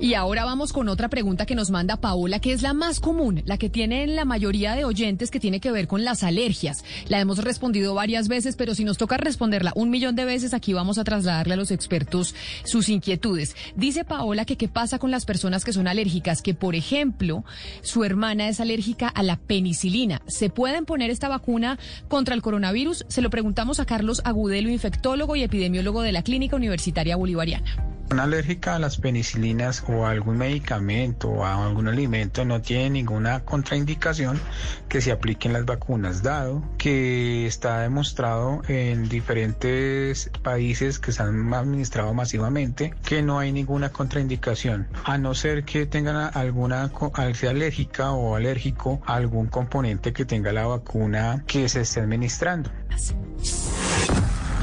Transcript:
Y ahora vamos con otra pregunta que nos manda Paola, que es la más común, la que tienen la mayoría de oyentes que tiene que ver con las alergias. La hemos respondido varias veces, pero si nos toca responderla un millón de veces, aquí vamos a trasladarle a los expertos sus inquietudes. Dice Paola que qué pasa con las personas que son alérgicas, que por ejemplo, su hermana es alérgica a la penicilina. ¿Se pueden poner esta vacuna contra el coronavirus? Se lo preguntamos a Carlos Agudelo, infectólogo y epidemiólogo de la Clínica Universitaria Bolivariana. Alérgica a las penicilinas o a algún medicamento o a algún alimento no tiene ninguna contraindicación que se apliquen las vacunas, dado que está demostrado en diferentes países que se han administrado masivamente que no hay ninguna contraindicación, a no ser que tengan alguna sea alérgica o alérgico a algún componente que tenga la vacuna que se esté administrando.